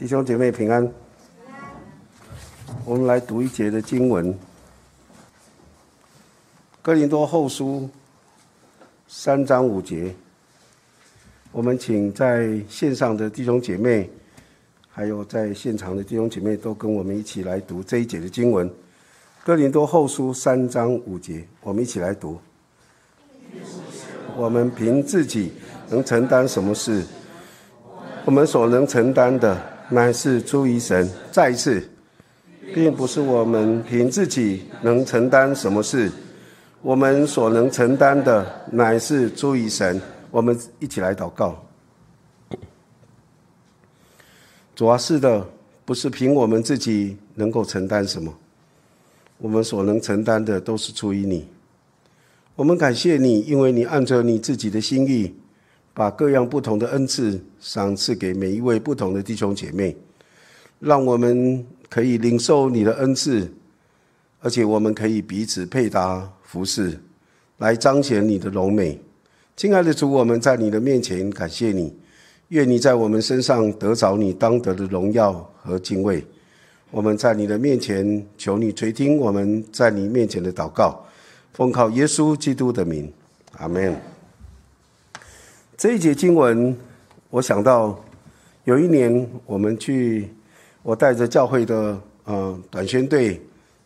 弟兄姐妹平安。我们来读一节的经文，《哥林多后书》三章五节。我们请在线上的弟兄姐妹，还有在现场的弟兄姐妹，都跟我们一起来读这一节的经文，《哥林多后书》三章五节。我们一起来读。我们凭自己能承担什么事？我们所能承担的。乃是出于神。再一次，并不是我们凭自己能承担什么事，我们所能承担的乃是出于神。我们一起来祷告。主要是的，不是凭我们自己能够承担什么，我们所能承担的都是出于你。我们感谢你，因为你按照你自己的心意。把各样不同的恩赐赏赐给每一位不同的弟兄姐妹，让我们可以领受你的恩赐，而且我们可以彼此配搭服侍，来彰显你的荣美。亲爱的主，我们在你的面前感谢你，愿你在我们身上得着你当得的荣耀和敬畏。我们在你的面前求你垂听我们在你面前的祷告，奉靠耶稣基督的名，阿门。这一节经文，我想到有一年我们去，我带着教会的呃短宣队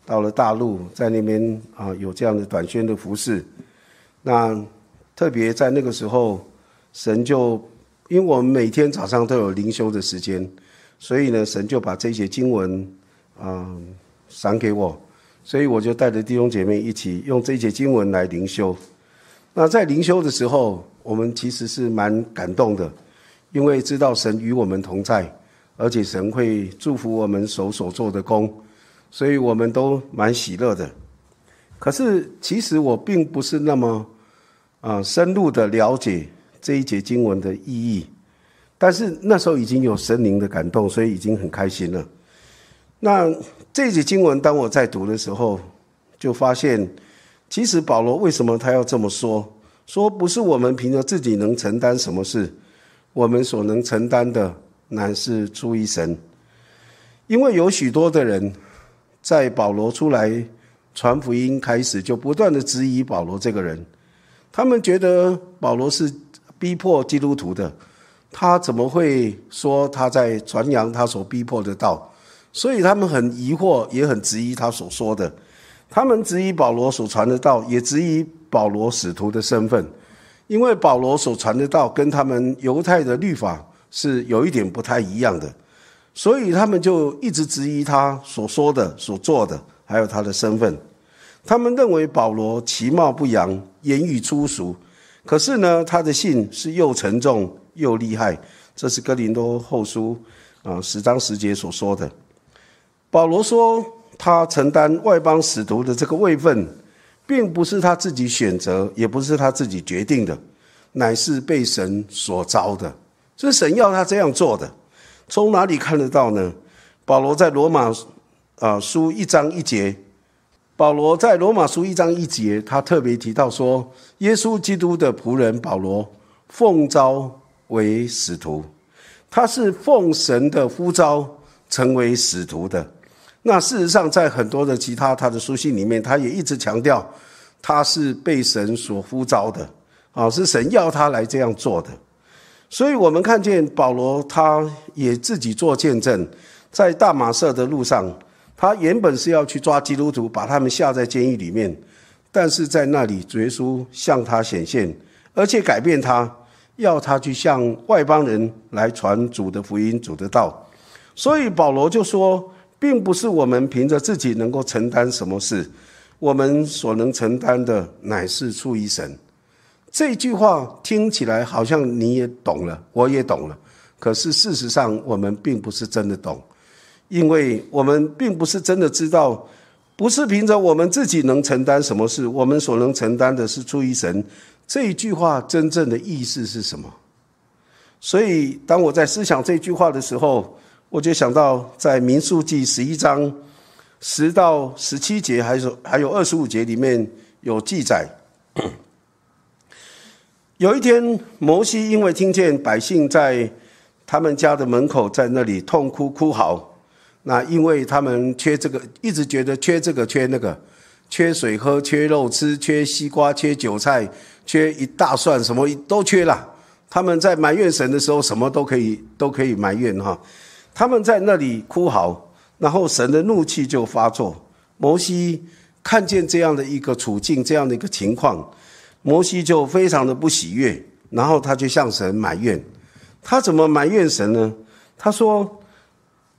到了大陆，在那边啊有这样的短宣的服饰。那特别在那个时候，神就因为我们每天早上都有灵修的时间，所以呢，神就把这些经文啊赏给我，所以我就带着弟兄姐妹一起用这些经文来灵修。那在灵修的时候，我们其实是蛮感动的，因为知道神与我们同在，而且神会祝福我们手所做的工，所以我们都蛮喜乐的。可是，其实我并不是那么啊深入的了解这一节经文的意义，但是那时候已经有神灵的感动，所以已经很开心了。那这节经文，当我在读的时候，就发现，其实保罗为什么他要这么说？说不是我们凭着自己能承担什么事，我们所能承担的乃是出于神。因为有许多的人在保罗出来传福音开始，就不断的质疑保罗这个人。他们觉得保罗是逼迫基督徒的，他怎么会说他在传扬他所逼迫的道？所以他们很疑惑，也很质疑他所说的。他们质疑保罗所传的道，也质疑。保罗使徒的身份，因为保罗所传的道跟他们犹太的律法是有一点不太一样的，所以他们就一直质疑他所说的、所做的，还有他的身份。他们认为保罗其貌不扬，言语粗俗，可是呢，他的信是又沉重又厉害。这是哥林多后书啊十章十节所说的。保罗说，他承担外邦使徒的这个位分。并不是他自己选择，也不是他自己决定的，乃是被神所招的。是神要他这样做的。从哪里看得到呢？保罗在罗马啊书一章一节，保罗在罗马书一章一节，他特别提到说，耶稣基督的仆人保罗奉召为使徒，他是奉神的呼召成为使徒的。那事实上，在很多的其他他的书信里面，他也一直强调，他是被神所呼召的，啊，是神要他来这样做的。所以，我们看见保罗，他也自己做见证，在大马色的路上，他原本是要去抓基督徒，把他们下在监狱里面，但是在那里，主耶稣向他显现，而且改变他，要他去向外邦人来传主的福音、主的道。所以，保罗就说。并不是我们凭着自己能够承担什么事，我们所能承担的乃是出于神。这句话听起来好像你也懂了，我也懂了。可是事实上，我们并不是真的懂，因为我们并不是真的知道，不是凭着我们自己能承担什么事，我们所能承担的是出于神。这句话真正的意思是什么？所以，当我在思想这句话的时候，我就想到，在民数记十一章十到十七节，还是还有二十五节里面有记载。有一天，摩西因为听见百姓在他们家的门口在那里痛哭哭嚎。那因为他们缺这个，一直觉得缺这个缺那个，缺水喝，缺肉吃，缺西瓜，缺韭菜，缺一大蒜，什么都缺了。他们在埋怨神的时候，什么都可以都可以埋怨哈。他们在那里哭嚎，然后神的怒气就发作。摩西看见这样的一个处境，这样的一个情况，摩西就非常的不喜悦，然后他就向神埋怨。他怎么埋怨神呢？他说。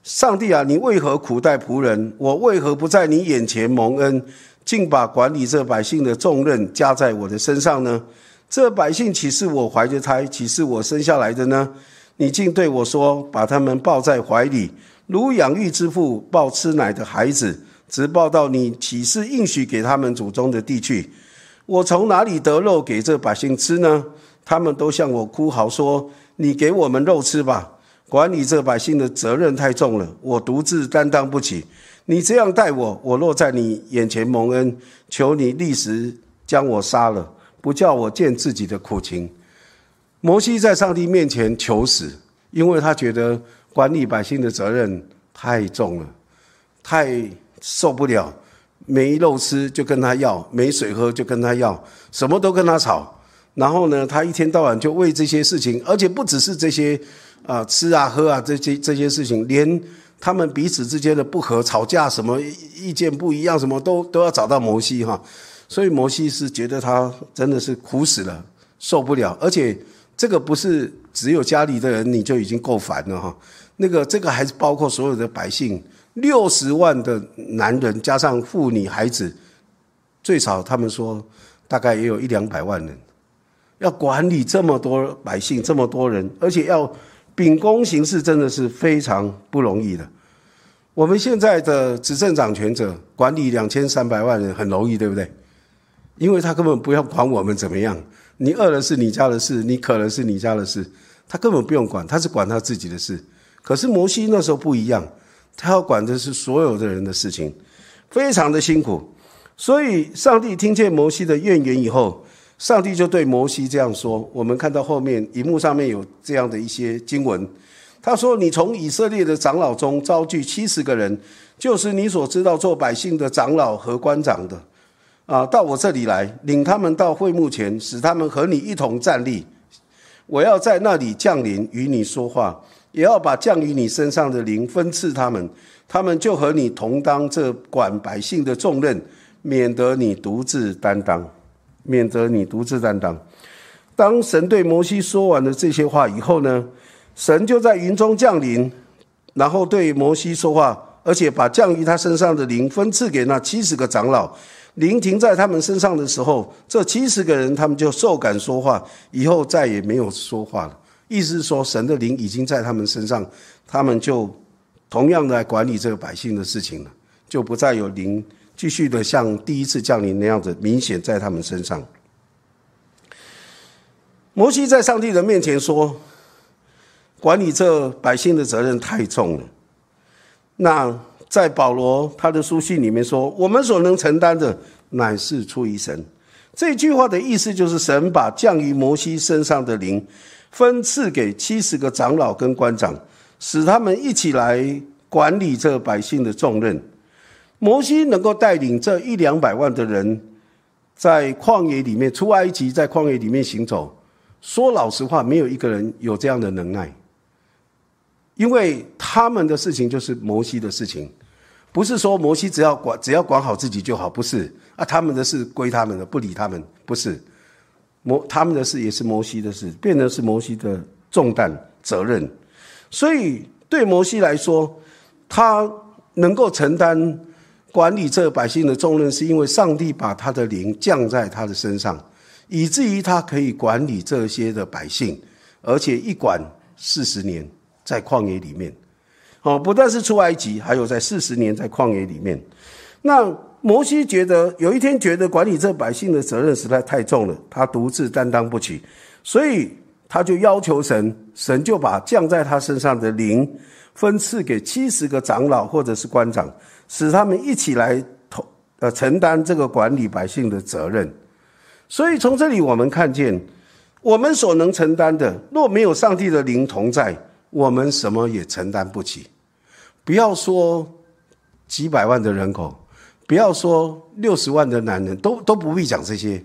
上帝啊，你为何苦待仆人？我为何不在你眼前蒙恩，竟把管理这百姓的重任加在我的身上呢？这百姓岂是我怀着胎，岂是我生下来的呢？你竟对我说，把他们抱在怀里，如养育之父抱吃奶的孩子，直抱到你岂是应许给他们祖宗的地去？我从哪里得肉给这百姓吃呢？他们都向我哭嚎说：“你给我们肉吃吧。”管理这百姓的责任太重了，我独自担当不起。你这样待我，我落在你眼前蒙恩，求你立时将我杀了，不叫我见自己的苦情。摩西在上帝面前求死，因为他觉得管理百姓的责任太重了，太受不了。没肉吃就跟他要，没水喝就跟他要，什么都跟他吵。然后呢，他一天到晚就为这些事情，而且不只是这些。啊，吃啊，喝啊，这些这些事情，连他们彼此之间的不和、吵架，什么意见不一样，什么都都要找到摩西哈。所以摩西是觉得他真的是苦死了，受不了。而且这个不是只有家里的人你就已经够烦了哈。那个这个还是包括所有的百姓，六十万的男人加上妇女孩子，最少他们说大概也有一两百万人，要管理这么多百姓，这么多人，而且要。秉公行事真的是非常不容易的。我们现在的执政掌权者管理两千三百万人很容易，对不对？因为他根本不要管我们怎么样，你饿了是你家的事，你渴了是你家的事，他根本不用管，他是管他自己的事。可是摩西那时候不一样，他要管的是所有的人的事情，非常的辛苦。所以上帝听见摩西的怨言以后。上帝就对摩西这样说：“我们看到后面荧幕上面有这样的一些经文，他说：‘你从以色列的长老中招聚七十个人，就是你所知道做百姓的长老和官长的，啊，到我这里来，领他们到会幕前，使他们和你一同站立。我要在那里降临与你说话，也要把降于你身上的灵分赐他们，他们就和你同当这管百姓的重任，免得你独自担当。’”免得你独自担当。当神对摩西说完了这些话以后呢，神就在云中降临，然后对摩西说话，而且把降于他身上的灵分赐给那七十个长老。灵停在他们身上的时候，这七十个人他们就受感说话，以后再也没有说话了。意思是说，神的灵已经在他们身上，他们就同样的来管理这个百姓的事情了，就不再有灵。继续的像第一次降临那样子，明显在他们身上。摩西在上帝的面前说：“管理这百姓的责任太重了。”那在保罗他的书信里面说：“我们所能承担的乃是出于神。”这句话的意思就是，神把降于摩西身上的灵分赐给七十个长老跟官长，使他们一起来管理这百姓的重任。摩西能够带领这一两百万的人在旷野里面出埃及，在旷野里面行走。说老实话，没有一个人有这样的能耐，因为他们的事情就是摩西的事情，不是说摩西只要管只要管好自己就好，不是啊，他们的事归他们的，不理他们，不是摩他们的事也是摩西的事，变成是摩西的重担责任。所以对摩西来说，他能够承担。管理这百姓的重任，是因为上帝把他的灵降在他的身上，以至于他可以管理这些的百姓，而且一管四十年，在旷野里面，哦，不但是出埃及，还有在四十年在旷野里面。那摩西觉得有一天觉得管理这百姓的责任实在太重了，他独自担当不起，所以他就要求神，神就把降在他身上的灵分赐给七十个长老或者是官长。使他们一起来同呃承担这个管理百姓的责任，所以从这里我们看见，我们所能承担的，若没有上帝的灵同在，我们什么也承担不起。不要说几百万的人口，不要说六十万的男人，都都不必讲这些。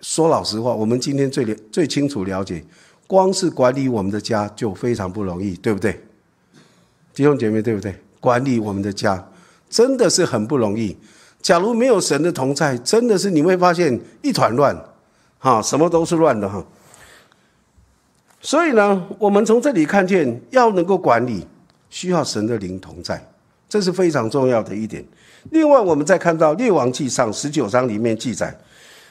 说老实话，我们今天最了最清楚了解，光是管理我们的家就非常不容易，对不对？弟兄姐妹，对不对？管理我们的家真的是很不容易。假如没有神的同在，真的是你会发现一团乱，哈，什么都是乱的哈。所以呢，我们从这里看见，要能够管理，需要神的灵同在，这是非常重要的一点。另外，我们再看到列王记上十九章里面记载，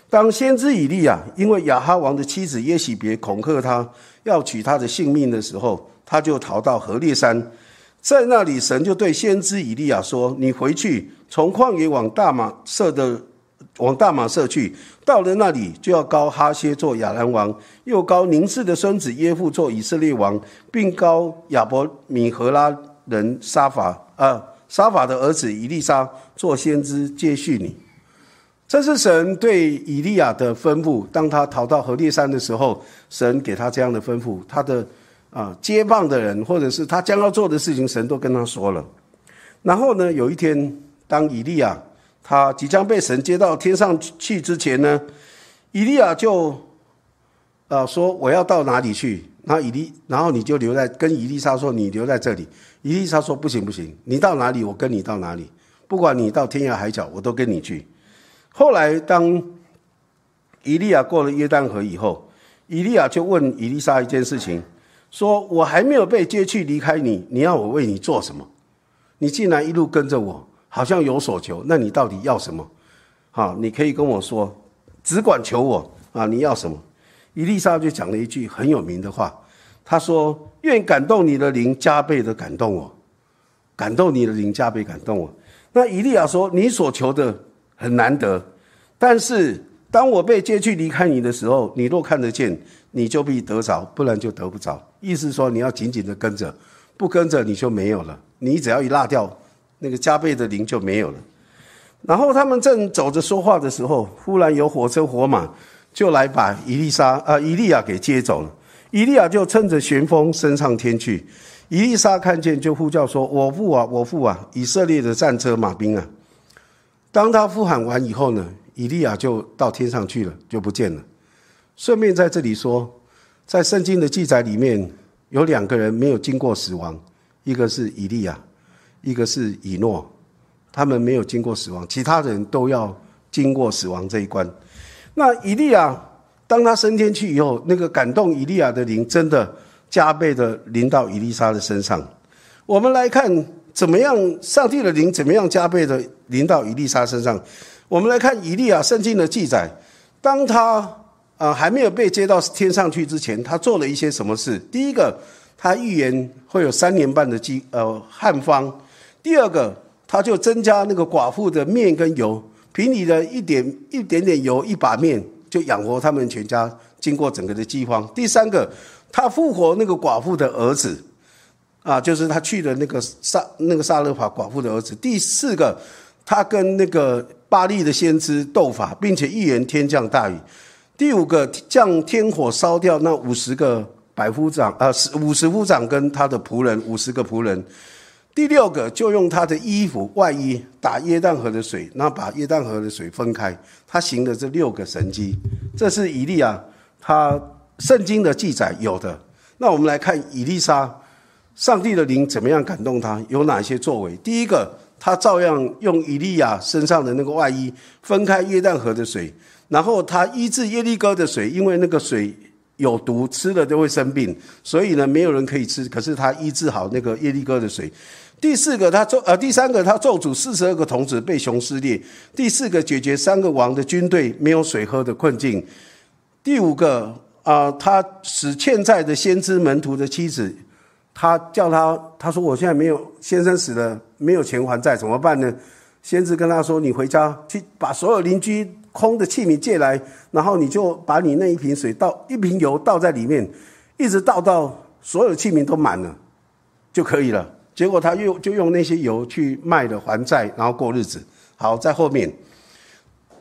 当先知以利亚因为亚哈王的妻子耶喜别恐吓他要取他的性命的时候，他就逃到河烈山，在那里，神就对先知以利亚说：“你回去，从旷野往大马色的。”往大马色去，到了那里就要高哈歇做亚兰王，又高宁氏的孙子耶夫做以色列王，并高亚伯米和拉人沙法啊沙法的儿子以利沙做先知接续你。这是神对以利亚的吩咐。当他逃到河烈山的时候，神给他这样的吩咐。他的啊接棒的人，或者是他将要做的事情，神都跟他说了。然后呢，有一天，当以利亚。他即将被神接到天上去之前呢，以利亚就，呃说我要到哪里去？然后以利，然后你就留在跟以利莎说你留在这里。以利莎说不行不行，你到哪里我跟你到哪里，不管你到天涯海角我都跟你去。后来当以利亚过了约旦河以后，以利亚就问以利莎一件事情，说我还没有被接去离开你，你要我为你做什么？你竟然一路跟着我。好像有所求，那你到底要什么？好，你可以跟我说，只管求我啊！你要什么？伊丽莎就讲了一句很有名的话，她说：“愿感动你的灵加倍的感动我，感动你的灵加倍感动我。”那伊利亚说：“你所求的很难得，但是当我被接去离开你的时候，你若看得见，你就必得着；不然就得不着。意思说你要紧紧的跟着，不跟着你就没有了。你只要一落掉。”那个加倍的灵就没有了。然后他们正走着说话的时候，忽然有火车火马就来把伊丽莎啊伊利亚给接走了。伊利亚就趁着旋风升上天去。伊丽莎看见就呼叫说：“我父啊，我父啊！以色列的战车马兵啊！”当他呼喊完以后呢，以利亚就到天上去了，就不见了。顺便在这里说，在圣经的记载里面有两个人没有经过死亡，一个是以利亚。一个是以诺，他们没有经过死亡，其他人都要经过死亡这一关。那以利亚当他升天去以后，那个感动以利亚的灵真的加倍的临到以利沙的身上。我们来看怎么样，上帝的灵怎么样加倍的临到以利沙身上。我们来看以利亚圣经的记载，当他啊还没有被接到天上去之前，他做了一些什么事？第一个，他预言会有三年半的饥呃旱荒。第二个，他就增加那个寡妇的面跟油，凭你的一点一点点油一把面，就养活他们全家，经过整个的饥荒。第三个，他复活那个寡妇的儿子，啊，就是他去的那个萨那个萨勒法寡妇的儿子。第四个，他跟那个巴利的先知斗法，并且预言天降大雨。第五个，降天火烧掉那五十个百夫长，呃，五十夫长跟他的仆人五十个仆人。第六个就用他的衣服外衣打约旦河的水，然后把约旦河的水分开。他行的这六个神迹，这是以利亚他圣经的记载有的。那我们来看以利沙，上帝的灵怎么样感动他，有哪些作为？第一个，他照样用以利亚身上的那个外衣分开约旦河的水，然后他医治耶利哥的水，因为那个水有毒，吃了都会生病，所以呢没有人可以吃。可是他医治好那个耶利哥的水。第四个，他咒呃，第三个，他咒诅四十二个童子被熊撕裂。第四个，解决三个王的军队没有水喝的困境。第五个啊，他使欠债的先知门徒的妻子，他叫他，他说我现在没有先生死了，没有钱还债，怎么办呢？先知跟他说，你回家去把所有邻居空的器皿借来，然后你就把你那一瓶水倒一瓶油倒在里面，一直倒到所有器皿都满了就可以了。结果他又就用那些油去卖了还债，然后过日子。好，在后面，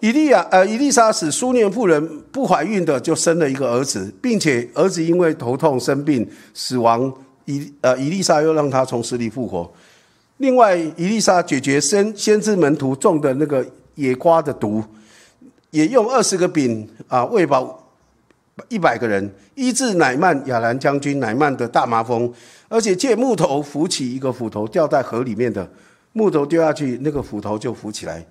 伊利亚呃，伊丽莎使苏念妇人不怀孕的就生了一个儿子，并且儿子因为头痛生病死亡伊呃伊丽莎又让他从死里复活。另外，伊丽莎解决先先知门徒中的那个野瓜的毒，也用二十个饼啊喂饱一百个人，医治乃曼亚兰将军乃曼的大麻风，而且借木头扶起一个斧头掉在河里面的木头丢下去，那个斧头就浮起来。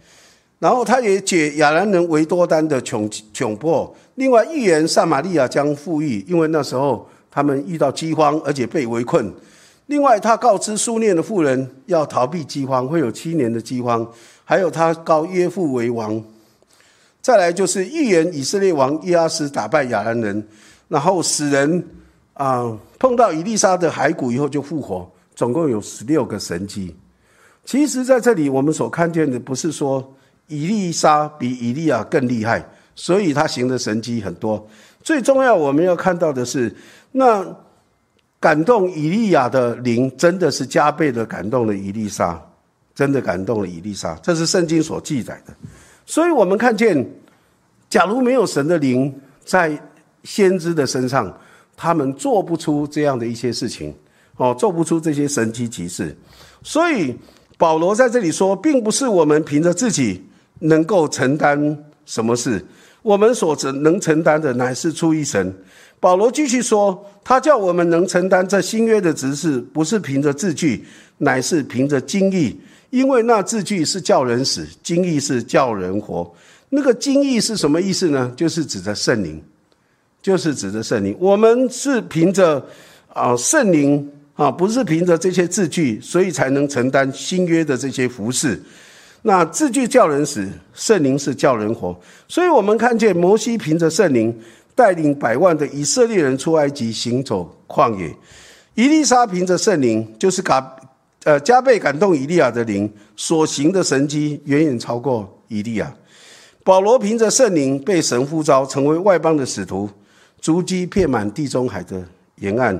然后他也解亚兰人维多丹的窘窘迫。另外，预言撒玛利亚将富裕，因为那时候他们遇到饥荒，而且被围困。另外，他告知苏念的妇人要逃避饥荒，会有七年的饥荒。还有，他告约父为王。再来就是预言以色列王伊阿斯打败亚兰人，然后使人啊碰到以利沙的骸骨以后就复活。总共有十六个神迹。其实，在这里我们所看见的不是说以利沙比以利亚更厉害，所以他行的神迹很多。最重要我们要看到的是那。感动以利亚的灵，真的是加倍的感动了以利沙，真的感动了以利沙，这是圣经所记载的。所以，我们看见，假如没有神的灵在先知的身上，他们做不出这样的一些事情，哦，做不出这些神奇奇事。所以，保罗在这里说，并不是我们凭着自己能够承担什么事，我们所能承担的，乃是出于神。保罗继续说：“他叫我们能承担这新约的职事，不是凭着字句，乃是凭着经意。因为那字句是叫人死，经意是叫人活。那个经意是什么意思呢？就是指着圣灵，就是指着圣灵。我们是凭着啊圣灵啊，不是凭着这些字句，所以才能承担新约的这些服饰。那字句叫人死，圣灵是叫人活。所以我们看见摩西凭着圣灵。”带领百万的以色列人出埃及，行走旷野。伊丽莎凭着圣灵，就是感呃加倍感动以利亚的灵所行的神迹，远远超过以利亚。保罗凭着圣灵被神呼召，成为外邦的使徒，足迹遍满地中海的沿岸，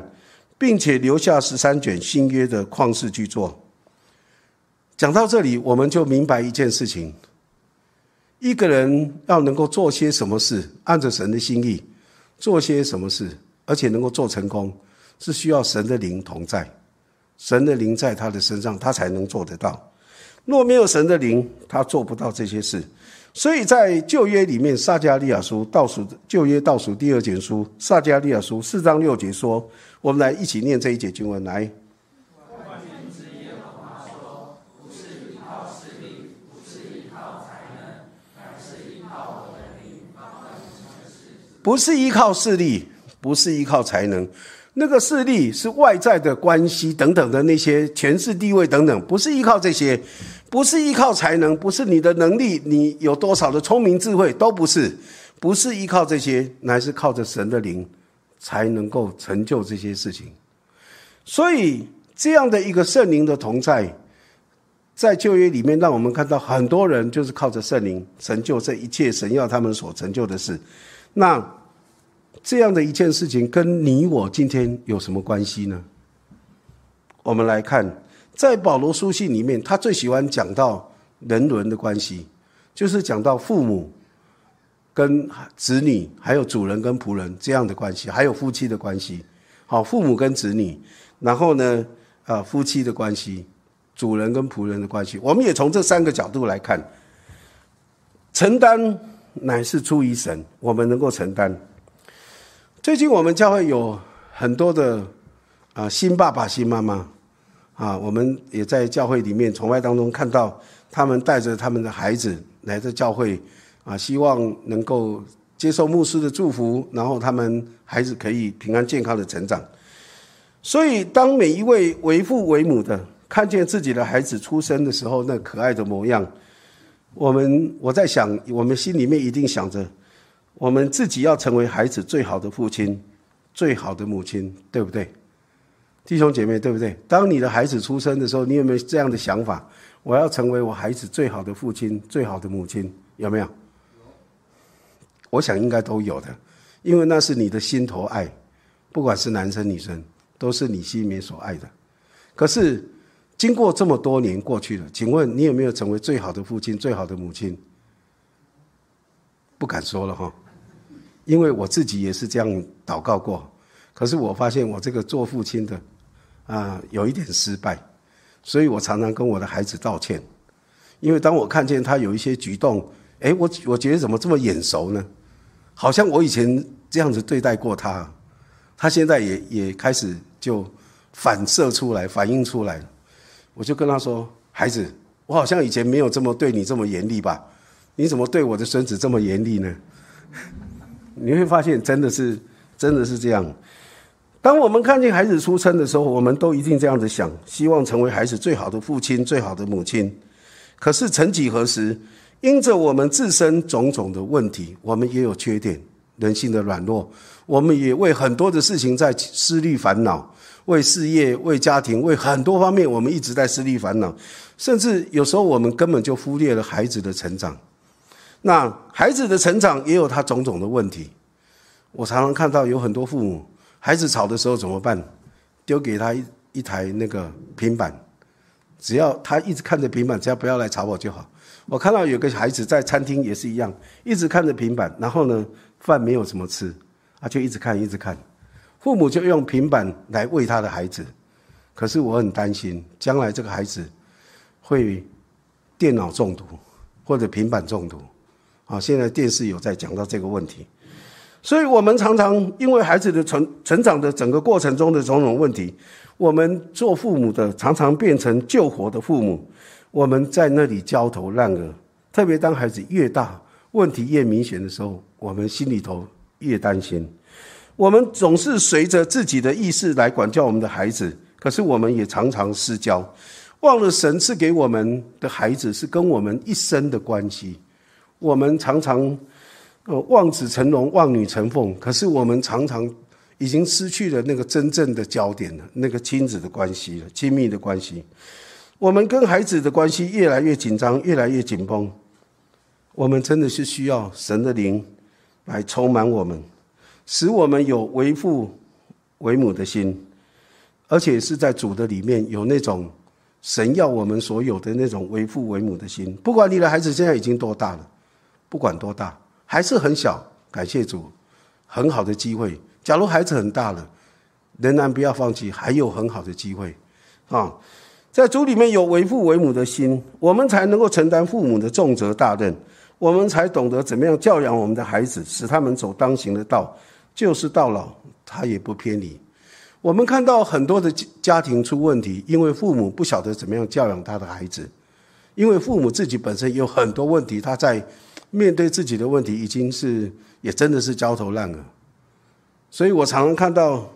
并且留下十三卷新约的旷世巨作。讲到这里，我们就明白一件事情。一个人要能够做些什么事，按着神的心意做些什么事，而且能够做成功，是需要神的灵同在，神的灵在他的身上，他才能做得到。若没有神的灵，他做不到这些事。所以在旧约里面，撒加利亚书倒数旧约倒数第二节书，撒加利亚书四章六节说：“我们来一起念这一节经文来。”不是依靠势力，不是依靠才能，那个势力是外在的关系等等的那些权势地位等等，不是依靠这些，不是依靠才能，不是你的能力，你有多少的聪明智慧都不是，不是依靠这些，乃是靠着神的灵才能够成就这些事情。所以这样的一个圣灵的同在，在旧约里面，让我们看到很多人就是靠着圣灵成就这一切神要他们所成就的事。那这样的一件事情跟你我今天有什么关系呢？我们来看，在保罗书信里面，他最喜欢讲到人伦的关系，就是讲到父母跟子女，还有主人跟仆人这样的关系，还有夫妻的关系。好，父母跟子女，然后呢，啊，夫妻的关系，主人跟仆人的关系，我们也从这三个角度来看，承担。乃是出于神，我们能够承担。最近我们教会有很多的啊新爸爸、新妈妈啊，我们也在教会里面崇拜当中看到他们带着他们的孩子来到教会啊，希望能够接受牧师的祝福，然后他们孩子可以平安健康的成长。所以，当每一位为父为母的看见自己的孩子出生的时候，那可爱的模样。我们我在想，我们心里面一定想着，我们自己要成为孩子最好的父亲、最好的母亲，对不对？弟兄姐妹，对不对？当你的孩子出生的时候，你有没有这样的想法？我要成为我孩子最好的父亲、最好的母亲，有没有？我想应该都有的，因为那是你的心头爱，不管是男生女生，都是你心里面所爱的。可是。经过这么多年过去了，请问你有没有成为最好的父亲、最好的母亲？不敢说了哈，因为我自己也是这样祷告过。可是我发现我这个做父亲的，啊有一点失败，所以我常常跟我的孩子道歉，因为当我看见他有一些举动，哎，我我觉得怎么这么眼熟呢？好像我以前这样子对待过他，他现在也也开始就反射出来、反映出来我就跟他说：“孩子，我好像以前没有这么对你这么严厉吧？你怎么对我的孙子这么严厉呢？”你会发现，真的是，真的是这样。当我们看见孩子出生的时候，我们都一定这样子想，希望成为孩子最好的父亲、最好的母亲。可是，曾几何时，因着我们自身种种的问题，我们也有缺点，人性的软弱，我们也为很多的事情在思虑烦恼，为事业、为家庭、为很多方面，我们一直在思虑烦恼，甚至有时候我们根本就忽略了孩子的成长。那孩子的成长也有他种种的问题，我常常看到有很多父母，孩子吵的时候怎么办？丢给他一一台那个平板，只要他一直看着平板，只要不要来吵我就好。我看到有个孩子在餐厅也是一样，一直看着平板，然后呢，饭没有怎么吃，他就一直看一直看，父母就用平板来喂他的孩子，可是我很担心，将来这个孩子会电脑中毒或者平板中毒。啊，现在电视有在讲到这个问题，所以我们常常因为孩子的成成长的整个过程中的种种问题，我们做父母的常常变成救活的父母，我们在那里焦头烂额。特别当孩子越大，问题越明显的时候，我们心里头越担心。我们总是随着自己的意识来管教我们的孩子，可是我们也常常失焦，忘了神赐给我们的孩子是跟我们一生的关系。我们常常，呃，望子成龙，望女成凤。可是我们常常已经失去了那个真正的焦点了，那个亲子的关系了，亲密的关系。我们跟孩子的关系越来越紧张，越来越紧绷。我们真的是需要神的灵来充满我们，使我们有为父为母的心，而且是在主的里面有那种神要我们所有的那种为父为母的心。不管你的孩子现在已经多大了。不管多大，还是很小。感谢主，很好的机会。假如孩子很大了，仍然不要放弃，还有很好的机会。啊，在主里面有为父为母的心，我们才能够承担父母的重责大任。我们才懂得怎么样教养我们的孩子，使他们走当行的道，就是到老他也不偏离。我们看到很多的家庭出问题，因为父母不晓得怎么样教养他的孩子，因为父母自己本身有很多问题，他在。面对自己的问题，已经是也真的是焦头烂额，所以我常常看到，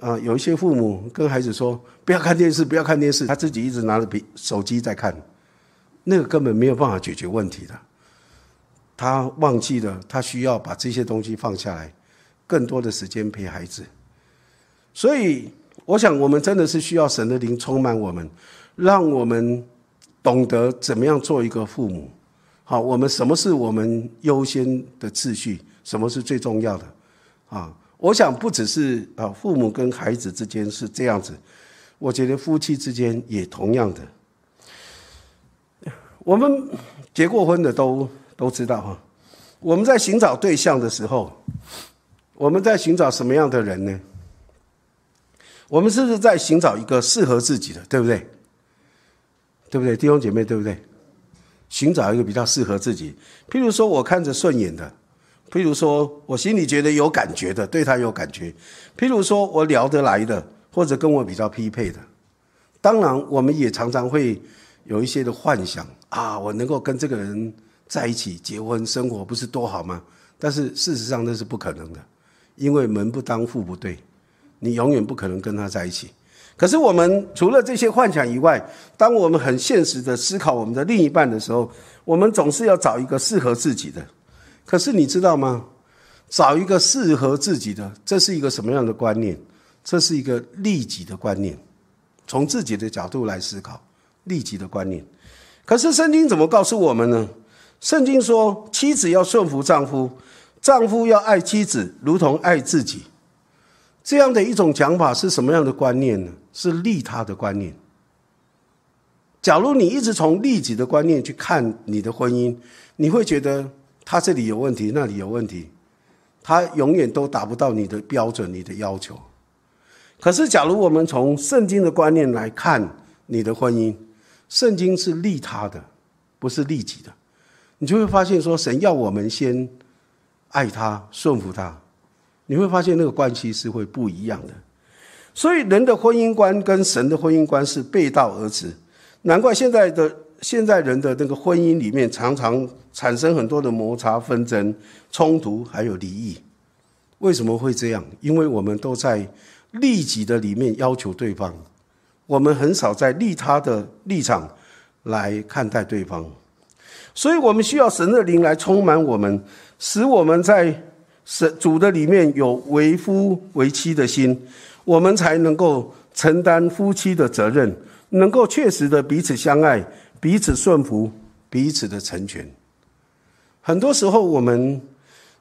啊，有一些父母跟孩子说不要看电视，不要看电视，他自己一直拿着笔手机在看，那个根本没有办法解决问题的，他忘记了他需要把这些东西放下来，更多的时间陪孩子，所以我想我们真的是需要神的灵充满我们，让我们懂得怎么样做一个父母。好，我们什么是我们优先的次序？什么是最重要的？啊，我想不只是啊，父母跟孩子之间是这样子，我觉得夫妻之间也同样的。我们结过婚的都都知道哈，我们在寻找对象的时候，我们在寻找什么样的人呢？我们是不是在寻找一个适合自己的，对不对？对不对，弟兄姐妹，对不对？寻找一个比较适合自己，譬如说我看着顺眼的，譬如说我心里觉得有感觉的，对他有感觉，譬如说我聊得来的，或者跟我比较匹配的。当然，我们也常常会有一些的幻想啊，我能够跟这个人在一起结婚生活，不是多好吗？但是事实上那是不可能的，因为门不当户不对，你永远不可能跟他在一起。可是我们除了这些幻想以外，当我们很现实的思考我们的另一半的时候，我们总是要找一个适合自己的。可是你知道吗？找一个适合自己的，这是一个什么样的观念？这是一个利己的观念，从自己的角度来思考利己的观念。可是圣经怎么告诉我们呢？圣经说，妻子要顺服丈夫，丈夫要爱妻子，如同爱自己。这样的一种讲法是什么样的观念呢？是利他的观念。假如你一直从利己的观念去看你的婚姻，你会觉得他这里有问题，那里有问题，他永远都达不到你的标准、你的要求。可是，假如我们从圣经的观念来看你的婚姻，圣经是利他的，不是利己的，你就会发现说，神要我们先爱他、顺服他，你会发现那个关系是会不一样的。所以，人的婚姻观跟神的婚姻观是背道而驰。难怪现在的现在人的那个婚姻里面常常产生很多的摩擦、纷争、冲突，还有离异。为什么会这样？因为我们都在利己的里面要求对方，我们很少在利他的立场来看待对方。所以，我们需要神的灵来充满我们，使我们在神主的里面有为夫为妻的心。我们才能够承担夫妻的责任，能够确实的彼此相爱、彼此顺服、彼此的成全。很多时候，我们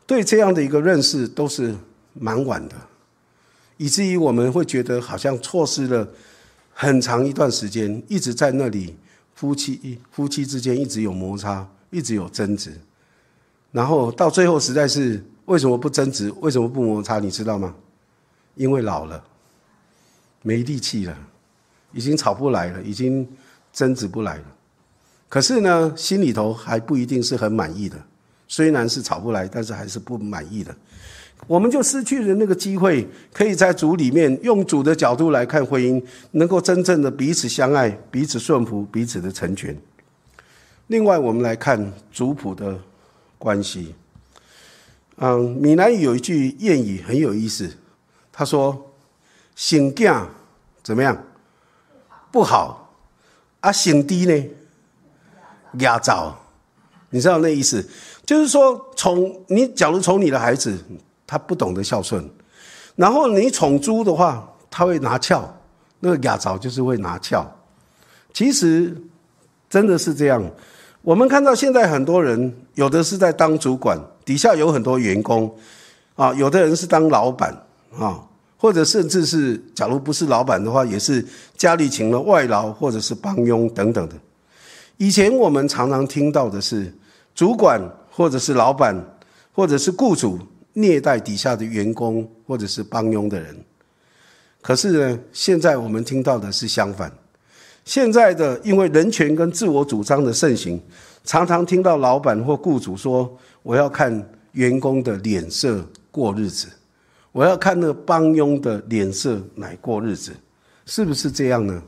对这样的一个认识都是蛮晚的，以至于我们会觉得好像错失了很长一段时间，一直在那里夫妻夫妻之间一直有摩擦，一直有争执，然后到最后实在是为什么不争执？为什么不摩擦？你知道吗？因为老了。没力气了，已经吵不来了，已经争执不来了。可是呢，心里头还不一定是很满意的。虽然是吵不来，但是还是不满意的。我们就失去了那个机会，可以在主里面用主的角度来看婚姻，能够真正的彼此相爱、彼此顺服、彼此的成全。另外，我们来看族谱的关系。嗯，闽南语有一句谚语很有意思，他说。性格怎么样？不好啊！醒低呢？压造，你知道那意思？就是说，宠你，假如宠你的孩子，他不懂得孝顺，然后你宠猪的话，他会拿翘，那个压造就是会拿翘。其实真的是这样。我们看到现在很多人，有的是在当主管，底下有很多员工啊，有的人是当老板啊。或者甚至是，假如不是老板的话，也是家里请了外劳或者是帮佣等等的。以前我们常常听到的是，主管或者是老板或者是雇主虐待底下的员工或者是帮佣的人。可是呢，现在我们听到的是相反。现在的因为人权跟自我主张的盛行，常常听到老板或雇主说：“我要看员工的脸色过日子。”我要看那个帮佣的脸色来过日子，是不是这样呢？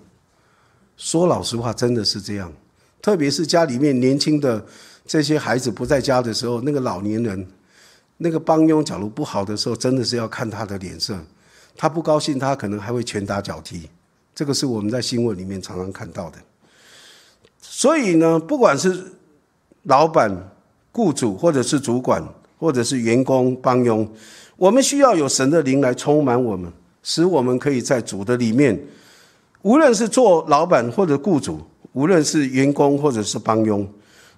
说老实话，真的是这样。特别是家里面年轻的这些孩子不在家的时候，那个老年人，那个帮佣假如不好的时候，真的是要看他的脸色。他不高兴，他可能还会拳打脚踢。这个是我们在新闻里面常常看到的。所以呢，不管是老板、雇主，或者是主管，或者是员工帮佣。我们需要有神的灵来充满我们，使我们可以在主的里面，无论是做老板或者雇主，无论是员工或者是帮佣，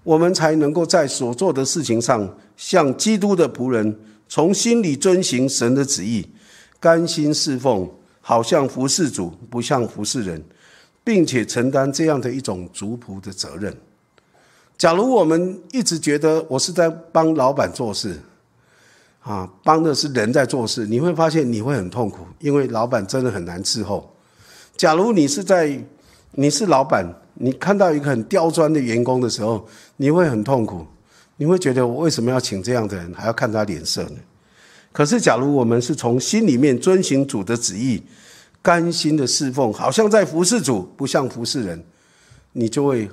我们才能够在所做的事情上，像基督的仆人，从心里遵行神的旨意，甘心侍奉，好像服侍主，不像服侍人，并且承担这样的一种族仆的责任。假如我们一直觉得我是在帮老板做事，啊，帮的是人在做事，你会发现你会很痛苦，因为老板真的很难伺候。假如你是在你是老板，你看到一个很刁钻的员工的时候，你会很痛苦，你会觉得我为什么要请这样的人，还要看他脸色呢？可是，假如我们是从心里面遵行主的旨意，甘心的侍奉，好像在服侍主，不像服侍人，你就会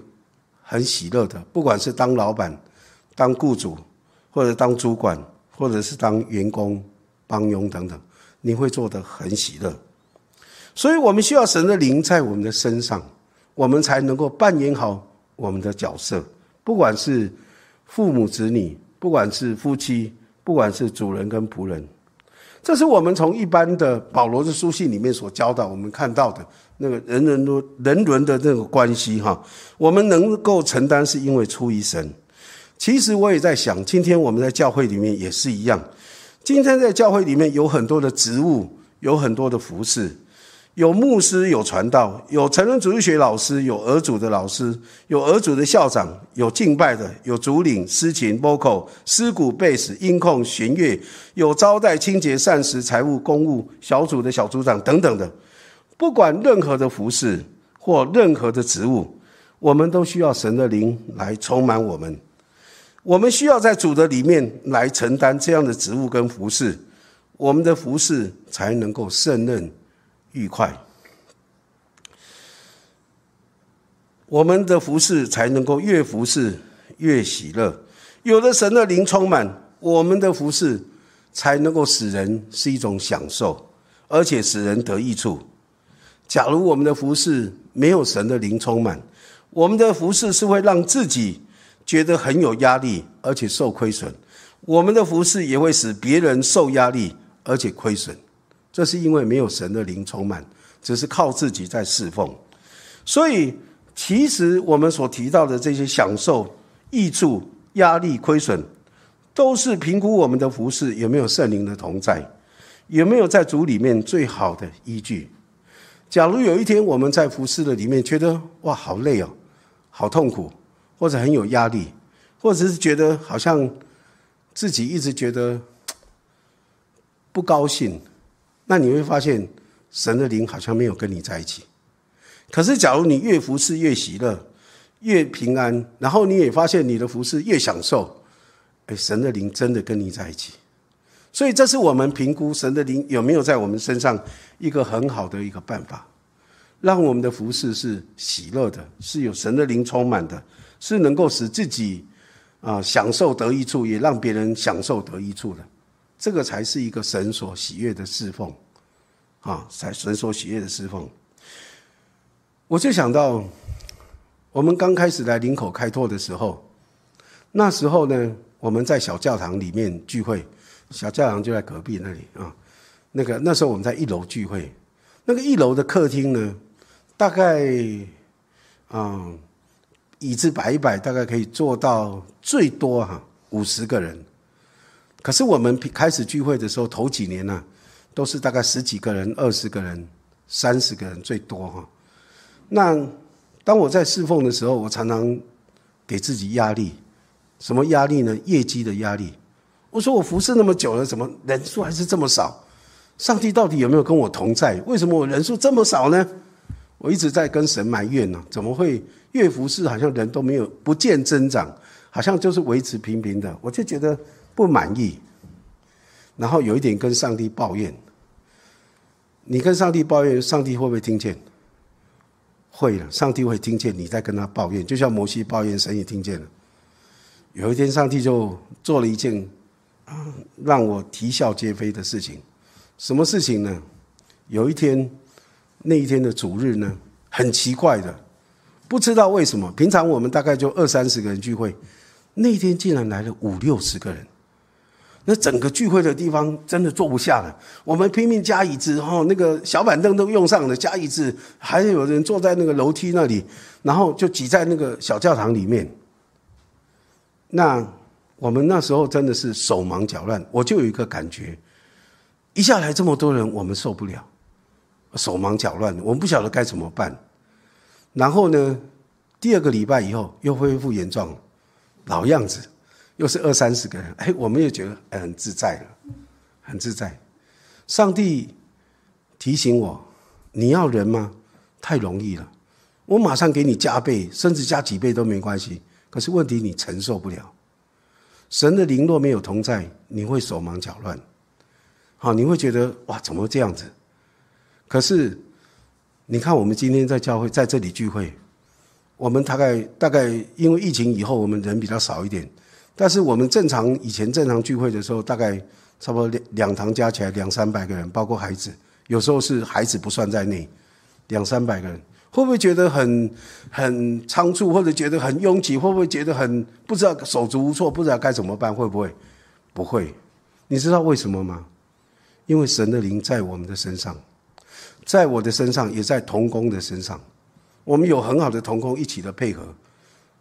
很喜乐的。不管是当老板、当雇主，或者当主管。或者是当员工、帮佣等等，你会做得很喜乐。所以我们需要神的灵在我们的身上，我们才能够扮演好我们的角色。不管是父母子女，不管是夫妻，不管是主人跟仆人，这是我们从一般的保罗的书信里面所教导我们看到的那个人人都人伦的这个关系哈。我们能够承担，是因为出于神。其实我也在想，今天我们在教会里面也是一样。今天在教会里面有很多的职务，有很多的服饰，有牧师，有传道，有成人主义学老师，有儿组的老师，有儿组的校长，有敬拜的，有主领、司琴、vocal、诗鼓、贝斯、音控、弦乐，有招待、清洁、膳食、财务、公务小组的小组长等等的。不管任何的服饰或任何的职务，我们都需要神的灵来充满我们。我们需要在主的里面来承担这样的职务跟服饰，我们的服饰才能够胜任。愉快，我们的服饰才能够越服侍越喜乐。有了神的灵充满，我们的服饰才能够使人是一种享受，而且使人得益处。假如我们的服饰没有神的灵充满，我们的服饰是会让自己觉得很有压力，而且受亏损。我们的服饰也会使别人受压力，而且亏损。这是因为没有神的灵充满，只是靠自己在侍奉，所以其实我们所提到的这些享受、益处、压力、亏损，都是评估我们的服饰有没有圣灵的同在，有没有在主里面最好的依据。假如有一天我们在服饰的里面觉得哇好累哦，好痛苦，或者很有压力，或者是觉得好像自己一直觉得不高兴。那你会发现，神的灵好像没有跟你在一起。可是，假如你越服侍越喜乐，越平安，然后你也发现你的服侍越享受，哎，神的灵真的跟你在一起。所以，这是我们评估神的灵有没有在我们身上一个很好的一个办法，让我们的服侍是喜乐的，是有神的灵充满的，是能够使自己啊享受得益处，也让别人享受得益处的。这个才是一个神所喜悦的侍奉，啊，才神所喜悦的侍奉。我就想到，我们刚开始来林口开拓的时候，那时候呢，我们在小教堂里面聚会，小教堂就在隔壁那里啊。那个那时候我们在一楼聚会，那个一楼的客厅呢，大概啊，椅子摆一摆，大概可以坐到最多哈五十个人。可是我们开始聚会的时候，头几年呢，都是大概十几个人、二十个人、三十个人最多哈。那当我在侍奉的时候，我常常给自己压力，什么压力呢？业绩的压力。我说我服侍那么久了，怎么人数还是这么少？上帝到底有没有跟我同在？为什么我人数这么少呢？我一直在跟神埋怨呢，怎么会越服侍好像人都没有不见增长，好像就是维持平平的？我就觉得。不满意，然后有一点跟上帝抱怨。你跟上帝抱怨，上帝会不会听见？会了，上帝会听见你在跟他抱怨，就像摩西抱怨，神也听见了。有一天，上帝就做了一件啊让我啼笑皆非的事情。什么事情呢？有一天，那一天的主日呢，很奇怪的，不知道为什么，平常我们大概就二三十个人聚会，那一天竟然来了五六十个人。那整个聚会的地方真的坐不下了，我们拼命加椅子，然后那个小板凳都用上了，加椅子，还有人坐在那个楼梯那里，然后就挤在那个小教堂里面。那我们那时候真的是手忙脚乱，我就有一个感觉，一下来这么多人，我们受不了，手忙脚乱，我们不晓得该怎么办。然后呢，第二个礼拜以后又恢复原状，老样子。又是二三十个人，哎，我们也觉得很自在了，很自在。上帝提醒我：你要人吗？太容易了，我马上给你加倍，甚至加几倍都没关系。可是问题你承受不了。神的灵若没有同在，你会手忙脚乱，好，你会觉得哇，怎么会这样子？可是你看，我们今天在教会在这里聚会，我们大概大概因为疫情以后，我们人比较少一点。但是我们正常以前正常聚会的时候，大概差不多两两堂加起来两三百个人，包括孩子，有时候是孩子不算在内，两三百个人，会不会觉得很很仓促，或者觉得很拥挤？会不会觉得很不知道手足无措，不知道该怎么办？会不会？不会。你知道为什么吗？因为神的灵在我们的身上，在我的身上，也在童工的身上，我们有很好的童工一起的配合。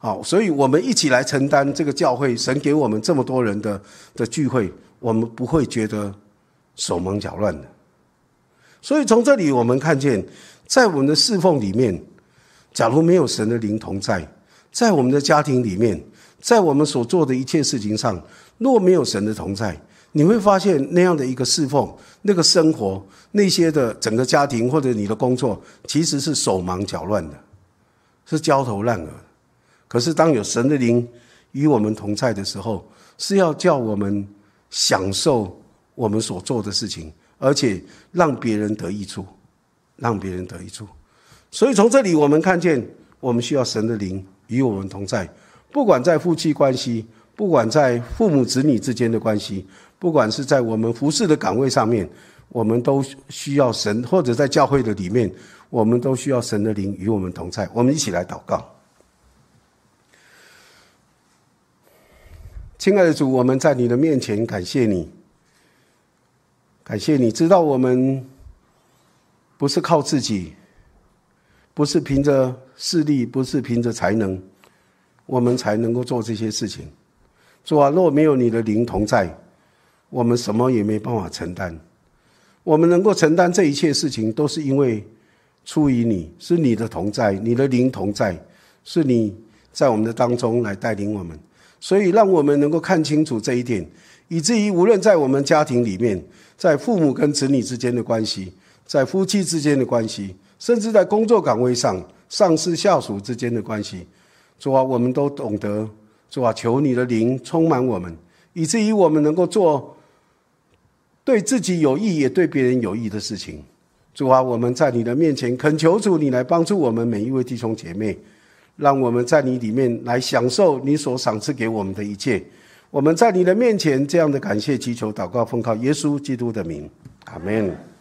好，所以我们一起来承担这个教会神给我们这么多人的的聚会，我们不会觉得手忙脚乱的。所以从这里我们看见，在我们的侍奉里面，假如没有神的灵同在，在我们的家庭里面，在我们所做的一切事情上，若没有神的同在，你会发现那样的一个侍奉、那个生活、那些的整个家庭或者你的工作，其实是手忙脚乱的，是焦头烂额。可是当有神的灵与我们同在的时候，是要叫我们享受我们所做的事情。而且让别人得益处，让别人得益处。所以从这里我们看见，我们需要神的灵与我们同在。不管在夫妻关系，不管在父母子女之间的关系，不管是在我们服侍的岗位上面，我们都需要神；或者在教会的里面，我们都需要神的灵与我们同在。我们一起来祷告，亲爱的主，我们在你的面前感谢你。感谢你知道我们不是靠自己，不是凭着势力，不是凭着才能，我们才能够做这些事情。主啊，若没有你的灵同在，我们什么也没办法承担。我们能够承担这一切事情，都是因为出于你，是你的同在，你的灵同在，是你在我们的当中来带领我们。所以，让我们能够看清楚这一点，以至于无论在我们家庭里面。在父母跟子女之间的关系，在夫妻之间的关系，甚至在工作岗位上上司下属之间的关系，主啊，我们都懂得，主啊，求你的灵充满我们，以至于我们能够做对自己有益也对别人有益的事情。主啊，我们在你的面前恳求主，你来帮助我们每一位弟兄姐妹，让我们在你里面来享受你所赏赐给我们的一切。我们在你的面前，这样的感谢祈求祷告，奉靠耶稣基督的名，阿门。